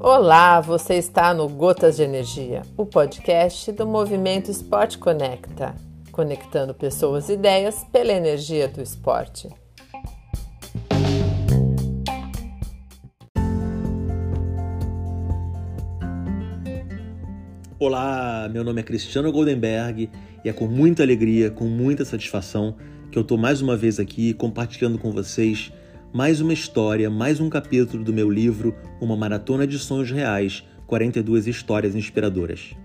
Olá, você está no Gotas de Energia, o podcast do movimento Esporte Conecta, conectando pessoas e ideias pela energia do esporte. Olá, meu nome é Cristiano Goldenberg e é com muita alegria, com muita satisfação que eu estou mais uma vez aqui compartilhando com vocês mais uma história, mais um capítulo do meu livro Uma Maratona de Sonhos Reais 42 Histórias Inspiradoras.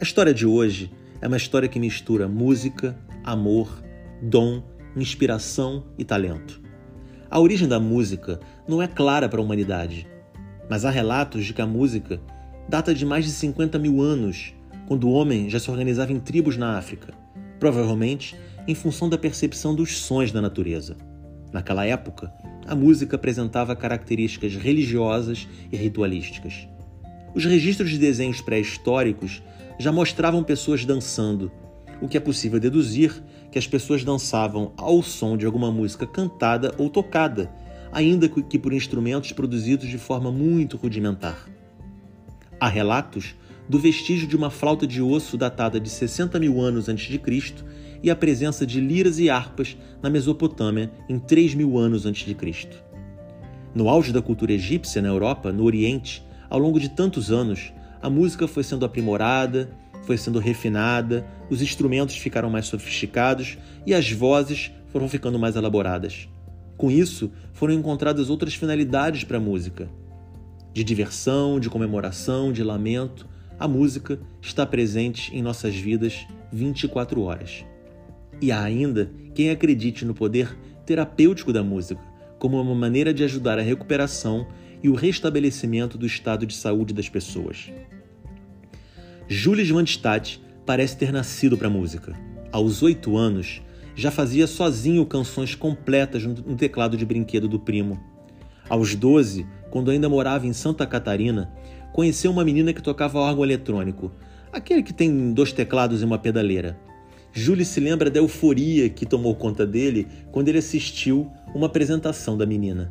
A história de hoje é uma história que mistura música, amor, dom, inspiração e talento. A origem da música não é clara para a humanidade, mas há relatos de que a música data de mais de 50 mil anos, quando o homem já se organizava em tribos na África, provavelmente em função da percepção dos sons da natureza. Naquela época, a música apresentava características religiosas e ritualísticas. Os registros de desenhos pré-históricos já mostravam pessoas dançando, o que é possível deduzir que as pessoas dançavam ao som de alguma música cantada ou tocada, ainda que por instrumentos produzidos de forma muito rudimentar. Há relatos do vestígio de uma flauta de osso datada de 60 mil anos antes de Cristo e a presença de liras e harpas na Mesopotâmia em 3 mil anos antes de Cristo. No auge da cultura egípcia na Europa, no Oriente, ao longo de tantos anos, a música foi sendo aprimorada, foi sendo refinada, os instrumentos ficaram mais sofisticados e as vozes foram ficando mais elaboradas. Com isso, foram encontradas outras finalidades para a música. De diversão, de comemoração, de lamento, a música está presente em nossas vidas 24 horas. E há ainda quem acredite no poder terapêutico da música como uma maneira de ajudar a recuperação e o restabelecimento do estado de saúde das pessoas. Jules Van Stadt parece ter nascido para a música. Aos oito anos, já fazia sozinho canções completas no teclado de brinquedo do primo. Aos 12, quando ainda morava em Santa Catarina, conheceu uma menina que tocava órgão eletrônico, aquele que tem dois teclados e uma pedaleira. Júlio se lembra da euforia que tomou conta dele quando ele assistiu uma apresentação da menina.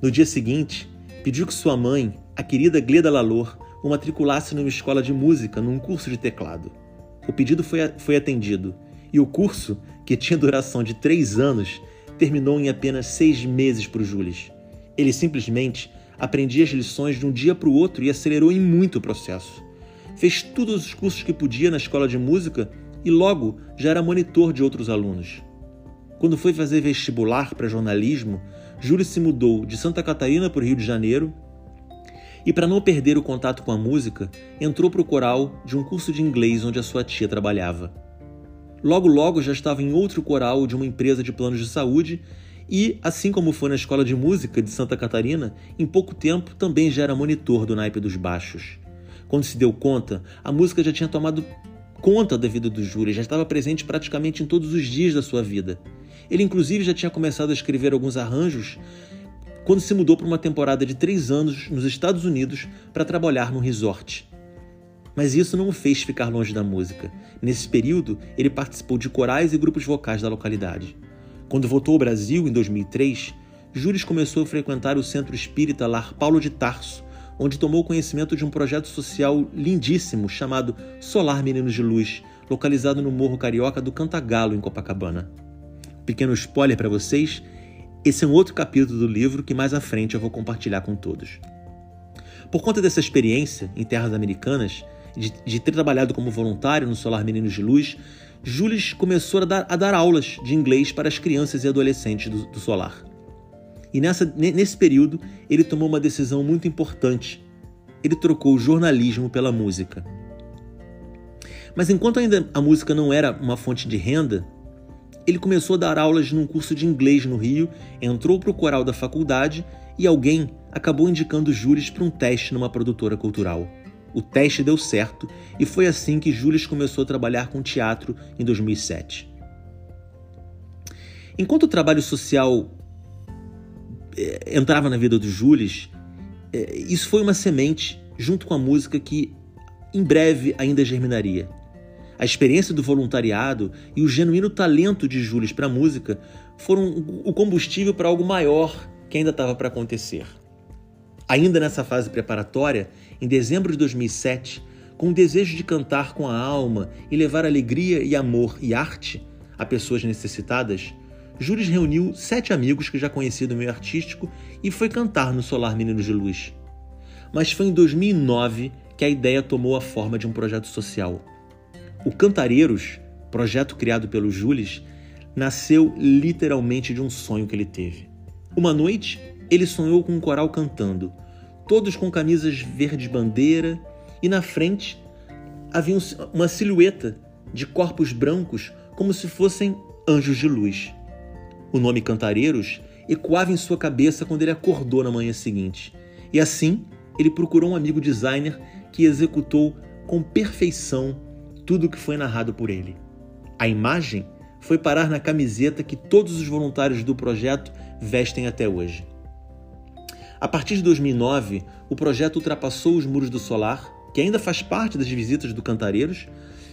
No dia seguinte, pediu que sua mãe, a querida Gleda Lalor, o matriculasse numa escola de música num curso de teclado. O pedido foi, foi atendido e o curso, que tinha duração de três anos, terminou em apenas seis meses para o Júlio. Ele simplesmente aprendia as lições de um dia para o outro e acelerou em muito o processo. Fez todos os cursos que podia na escola de música e logo já era monitor de outros alunos. Quando foi fazer vestibular para jornalismo, Júlio se mudou de Santa Catarina para o Rio de Janeiro e, para não perder o contato com a música, entrou para o coral de um curso de inglês onde a sua tia trabalhava. Logo, logo já estava em outro coral de uma empresa de planos de saúde e, assim como foi na escola de música de Santa Catarina, em pouco tempo também já era monitor do naipe dos baixos. Quando se deu conta, a música já tinha tomado conta da vida do Júlio, já estava presente praticamente em todos os dias da sua vida. Ele, inclusive, já tinha começado a escrever alguns arranjos quando se mudou para uma temporada de três anos nos Estados Unidos para trabalhar num resort. Mas isso não o fez ficar longe da música. Nesse período, ele participou de corais e grupos vocais da localidade. Quando voltou ao Brasil, em 2003, Júlio começou a frequentar o centro espírita Lar Paulo de Tarso, onde tomou conhecimento de um projeto social lindíssimo chamado Solar Meninos de Luz, localizado no Morro Carioca do Cantagalo, em Copacabana. Pequeno spoiler para vocês, esse é um outro capítulo do livro que mais à frente eu vou compartilhar com todos. Por conta dessa experiência em terras americanas, de, de ter trabalhado como voluntário no Solar Meninos de Luz, Jules começou a dar, a dar, aulas de inglês para as crianças e adolescentes do, do Solar. E nessa, nesse período, ele tomou uma decisão muito importante. Ele trocou o jornalismo pela música. Mas enquanto ainda a música não era uma fonte de renda, ele começou a dar aulas num curso de inglês no Rio, entrou para o coral da faculdade e alguém acabou indicando Júlio para um teste numa produtora cultural. O teste deu certo e foi assim que Júlio começou a trabalhar com teatro em 2007. Enquanto o trabalho social entrava na vida do Jules, é, isso foi uma semente junto com a música que em breve ainda germinaria. A experiência do voluntariado e o genuíno talento de Júlio para a música foram o combustível para algo maior que ainda estava para acontecer. Ainda nessa fase preparatória, em dezembro de 2007, com o desejo de cantar com a alma e levar alegria e amor e arte a pessoas necessitadas, Júlio reuniu sete amigos que já conhecia do meio artístico e foi cantar no Solar Meninos de Luz. Mas foi em 2009 que a ideia tomou a forma de um projeto social. O Cantareiros, projeto criado pelo Jules, nasceu literalmente de um sonho que ele teve. Uma noite, ele sonhou com um coral cantando, todos com camisas verde bandeira, e na frente havia uma silhueta de corpos brancos como se fossem anjos de luz. O nome Cantareiros ecoava em sua cabeça quando ele acordou na manhã seguinte. E assim, ele procurou um amigo designer que executou com perfeição tudo o que foi narrado por ele. A imagem foi parar na camiseta que todos os voluntários do projeto vestem até hoje. A partir de 2009, o projeto ultrapassou os muros do solar, que ainda faz parte das visitas do Cantareiros,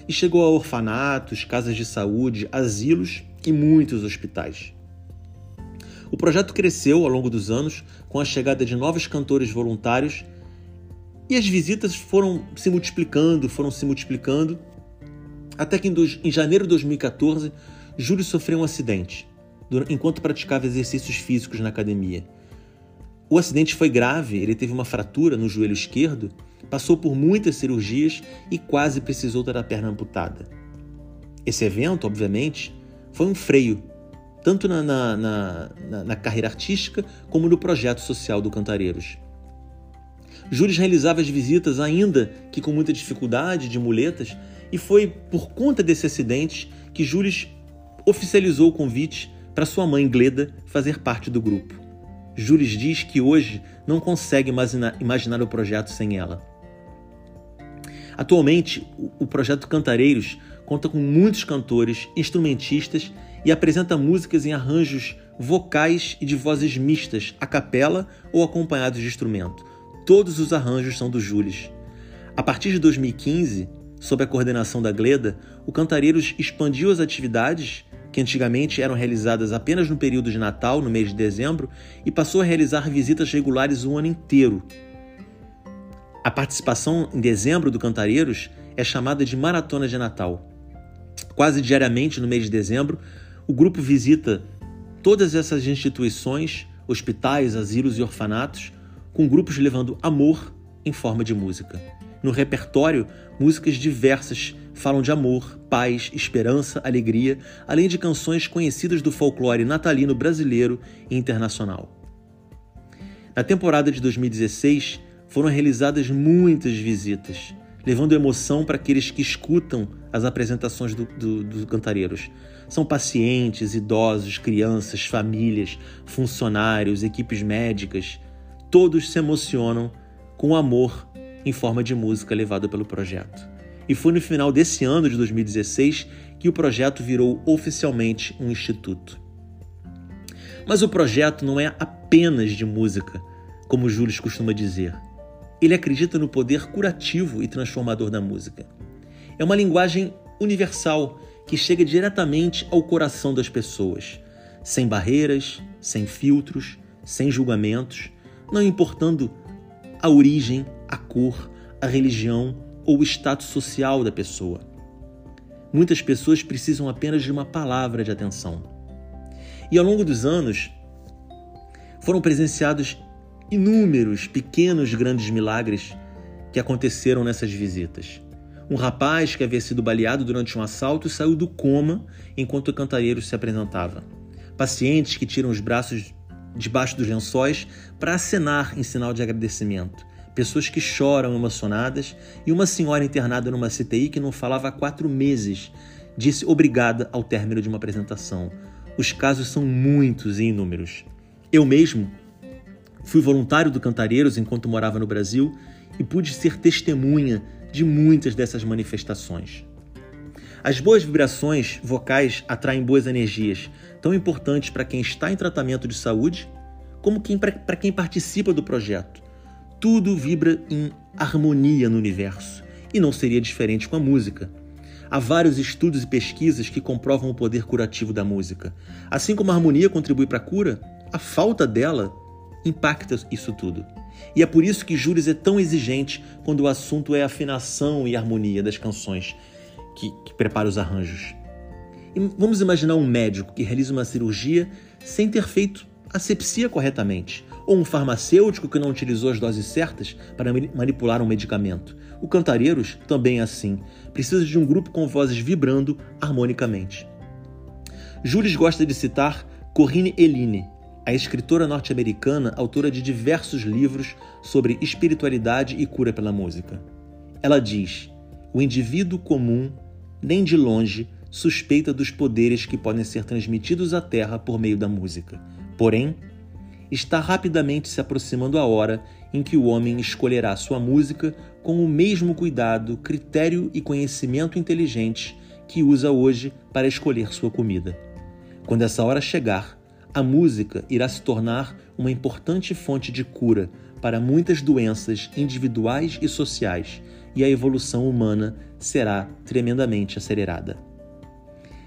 e chegou a orfanatos, casas de saúde, asilos e muitos hospitais. O projeto cresceu ao longo dos anos com a chegada de novos cantores voluntários e as visitas foram se multiplicando, foram se multiplicando, até que em, janeiro de 2014, Júlio sofreu um acidente enquanto praticava exercícios físicos na academia. O acidente foi grave, ele teve uma fratura no joelho esquerdo, passou por muitas cirurgias e quase precisou ter a perna amputada. Esse evento, obviamente, foi um freio, tanto na, na, na, na carreira artística como no projeto social do Cantareiros. Júlio realizava as visitas ainda que com muita dificuldade, de muletas, e foi por conta desse acidente que Júlio oficializou o convite para sua mãe Gleda fazer parte do grupo. Júlio diz que hoje não consegue imaginar, imaginar o projeto sem ela. Atualmente, o projeto Cantareiros conta com muitos cantores, instrumentistas e apresenta músicas em arranjos vocais e de vozes mistas, a capela ou acompanhados de instrumento. Todos os arranjos são do Júlio. A partir de 2015, sob a coordenação da Gleda, o Cantareiros expandiu as atividades que antigamente eram realizadas apenas no período de Natal, no mês de dezembro, e passou a realizar visitas regulares o ano inteiro. A participação em dezembro do Cantareiros é chamada de Maratona de Natal. Quase diariamente no mês de dezembro, o grupo visita todas essas instituições, hospitais, asilos e orfanatos, com grupos levando amor em forma de música. No repertório, músicas diversas falam de amor, paz, esperança, alegria, além de canções conhecidas do folclore natalino brasileiro e internacional. Na temporada de 2016, foram realizadas muitas visitas, levando emoção para aqueles que escutam as apresentações dos do, do cantareiros. São pacientes, idosos, crianças, famílias, funcionários, equipes médicas, todos se emocionam com amor em forma de música levado pelo projeto. E foi no final desse ano de 2016 que o projeto virou oficialmente um instituto. Mas o projeto não é apenas de música, como Júlio costuma dizer. Ele acredita no poder curativo e transformador da música. É uma linguagem universal que chega diretamente ao coração das pessoas, sem barreiras, sem filtros, sem julgamentos, não importando a origem, a cor, a religião ou o status social da pessoa. Muitas pessoas precisam apenas de uma palavra de atenção. E ao longo dos anos, foram presenciados inúmeros pequenos grandes milagres que aconteceram nessas visitas. Um rapaz que havia sido baleado durante um assalto saiu do coma enquanto o cantareiro se apresentava. Pacientes que tiram os braços debaixo dos lençóis para acenar em sinal de agradecimento. Pessoas que choram emocionadas e uma senhora internada numa CTI que não falava há quatro meses disse obrigada ao término de uma apresentação. Os casos são muitos e inúmeros. Eu mesmo fui voluntário do Cantareiros enquanto morava no Brasil e pude ser testemunha de muitas dessas manifestações. As boas vibrações vocais atraem boas energias, tão importantes para quem está em tratamento de saúde, como para quem participa do projeto. Tudo vibra em harmonia no universo, e não seria diferente com a música. Há vários estudos e pesquisas que comprovam o poder curativo da música. Assim como a harmonia contribui para a cura, a falta dela impacta isso tudo. E é por isso que Júris é tão exigente quando o assunto é afinação e harmonia das canções que, que prepara os arranjos. E vamos imaginar um médico que realiza uma cirurgia sem ter feito asepsia corretamente, ou um farmacêutico que não utilizou as doses certas para manipular um medicamento. O Cantareiros também é assim, precisa de um grupo com vozes vibrando harmonicamente. Jules gosta de citar Corinne Eline, a escritora norte-americana, autora de diversos livros sobre espiritualidade e cura pela música. Ela diz: o indivíduo comum, nem de longe, suspeita dos poderes que podem ser transmitidos à Terra por meio da música. Porém, está rapidamente se aproximando a hora em que o homem escolherá sua música com o mesmo cuidado, critério e conhecimento inteligente que usa hoje para escolher sua comida. Quando essa hora chegar, a música irá se tornar uma importante fonte de cura para muitas doenças individuais e sociais, e a evolução humana será tremendamente acelerada.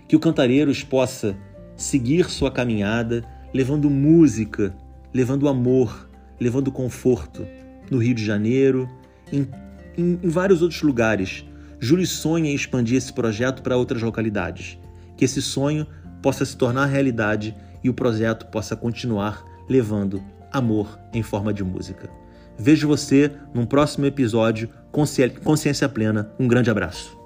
Que o Cantareiros possa seguir sua caminhada levando música, levando amor, levando conforto no Rio de Janeiro, em, em, em vários outros lugares. Júlio sonha em expandir esse projeto para outras localidades. Que esse sonho possa se tornar realidade e o projeto possa continuar levando amor em forma de música. Vejo você num próximo episódio Consciência Plena. Um grande abraço.